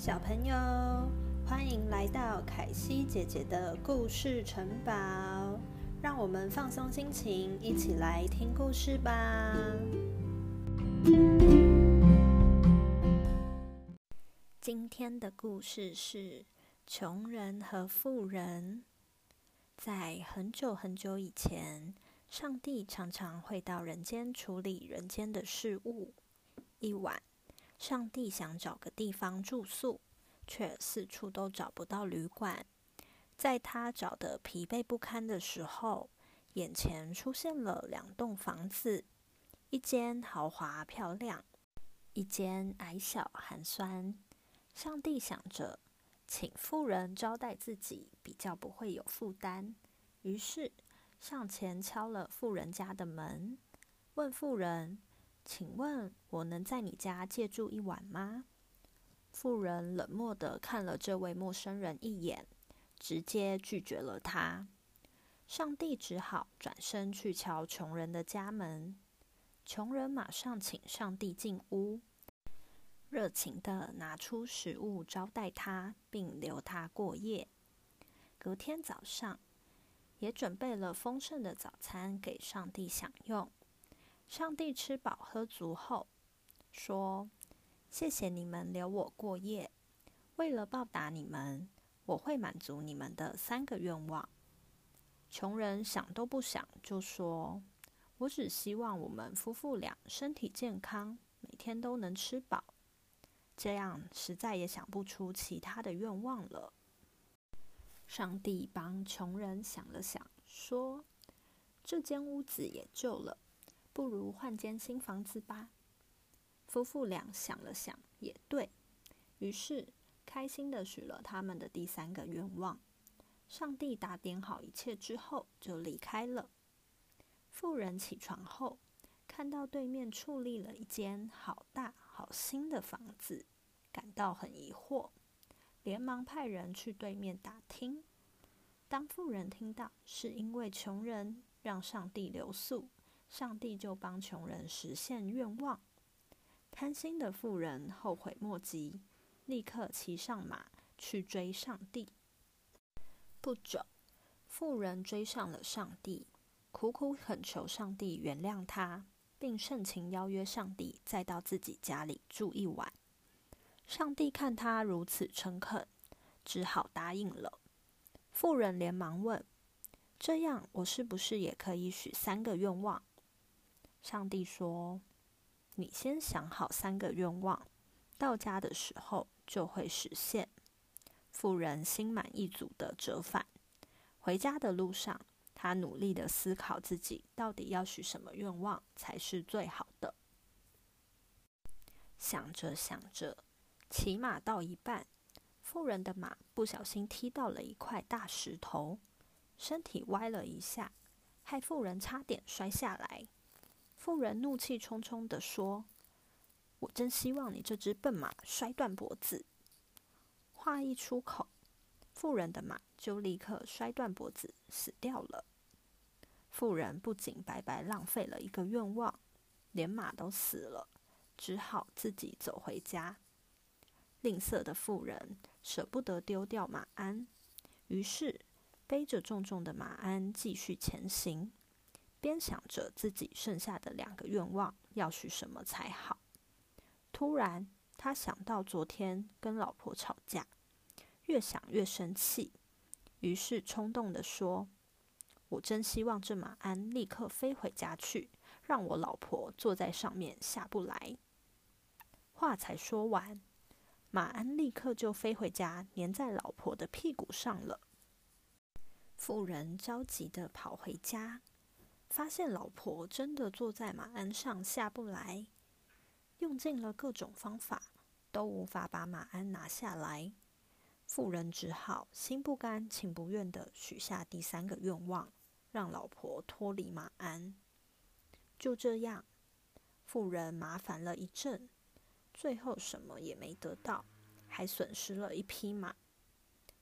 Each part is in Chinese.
小朋友，欢迎来到凯西姐姐的故事城堡，让我们放松心情，一起来听故事吧。今天的故事是穷人和富人。在很久很久以前，上帝常常会到人间处理人间的事物。一晚。上帝想找个地方住宿，却四处都找不到旅馆。在他找得疲惫不堪的时候，眼前出现了两栋房子，一间豪华漂亮，一间矮小寒酸。上帝想着，请富人招待自己，比较不会有负担。于是上前敲了富人家的门，问富人。请问，我能在你家借住一晚吗？富人冷漠的看了这位陌生人一眼，直接拒绝了他。上帝只好转身去敲穷人的家门。穷人马上请上帝进屋，热情的拿出食物招待他，并留他过夜。隔天早上，也准备了丰盛的早餐给上帝享用。上帝吃饱喝足后，说：“谢谢你们留我过夜。为了报答你们，我会满足你们的三个愿望。”穷人想都不想就说：“我只希望我们夫妇俩身体健康，每天都能吃饱。这样实在也想不出其他的愿望了。”上帝帮穷人想了想，说：“这间屋子也旧了。”不如换间新房子吧。夫妇俩想了想，也对于是，开心的许了他们的第三个愿望。上帝打点好一切之后，就离开了。妇人起床后，看到对面矗立了一间好大好新的房子，感到很疑惑，连忙派人去对面打听。当妇人听到是因为穷人让上帝留宿。上帝就帮穷人实现愿望。贪心的富人后悔莫及，立刻骑上马去追上帝。不久，富人追上了上帝，苦苦恳求上帝原谅他，并盛情邀约上帝再到自己家里住一晚。上帝看他如此诚恳，只好答应了。富人连忙问：“这样，我是不是也可以许三个愿望？”上帝说：“你先想好三个愿望，到家的时候就会实现。”富人心满意足的折返。回家的路上，他努力的思考自己到底要许什么愿望才是最好的。想着想着，骑马到一半，富人的马不小心踢到了一块大石头，身体歪了一下，害富人差点摔下来。妇人怒气冲冲地说：“我真希望你这只笨马摔断脖子。”话一出口，妇人的马就立刻摔断脖子死掉了。妇人不仅白白浪费了一个愿望，连马都死了，只好自己走回家。吝啬的妇人舍不得丢掉马鞍，于是背着重重的马鞍继续前行。边想着自己剩下的两个愿望要许什么才好，突然他想到昨天跟老婆吵架，越想越生气，于是冲动的说：“我真希望这马鞍立刻飞回家去，让我老婆坐在上面下不来。”话才说完，马鞍立刻就飞回家，粘在老婆的屁股上了。妇人着急的跑回家。发现老婆真的坐在马鞍上下不来，用尽了各种方法都无法把马鞍拿下来。妇人只好心不甘情不愿的许下第三个愿望，让老婆脱离马鞍。就这样，妇人麻烦了一阵，最后什么也没得到，还损失了一匹马。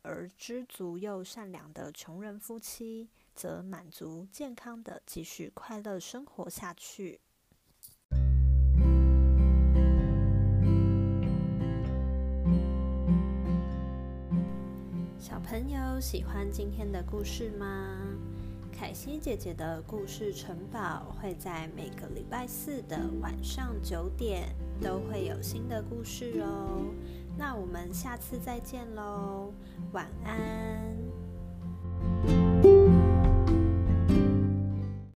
而知足又善良的穷人夫妻。则满足、健康的继续快乐生活下去。小朋友喜欢今天的故事吗？凯西姐姐的故事城堡会在每个礼拜四的晚上九点都会有新的故事哦。那我们下次再见喽，晚安。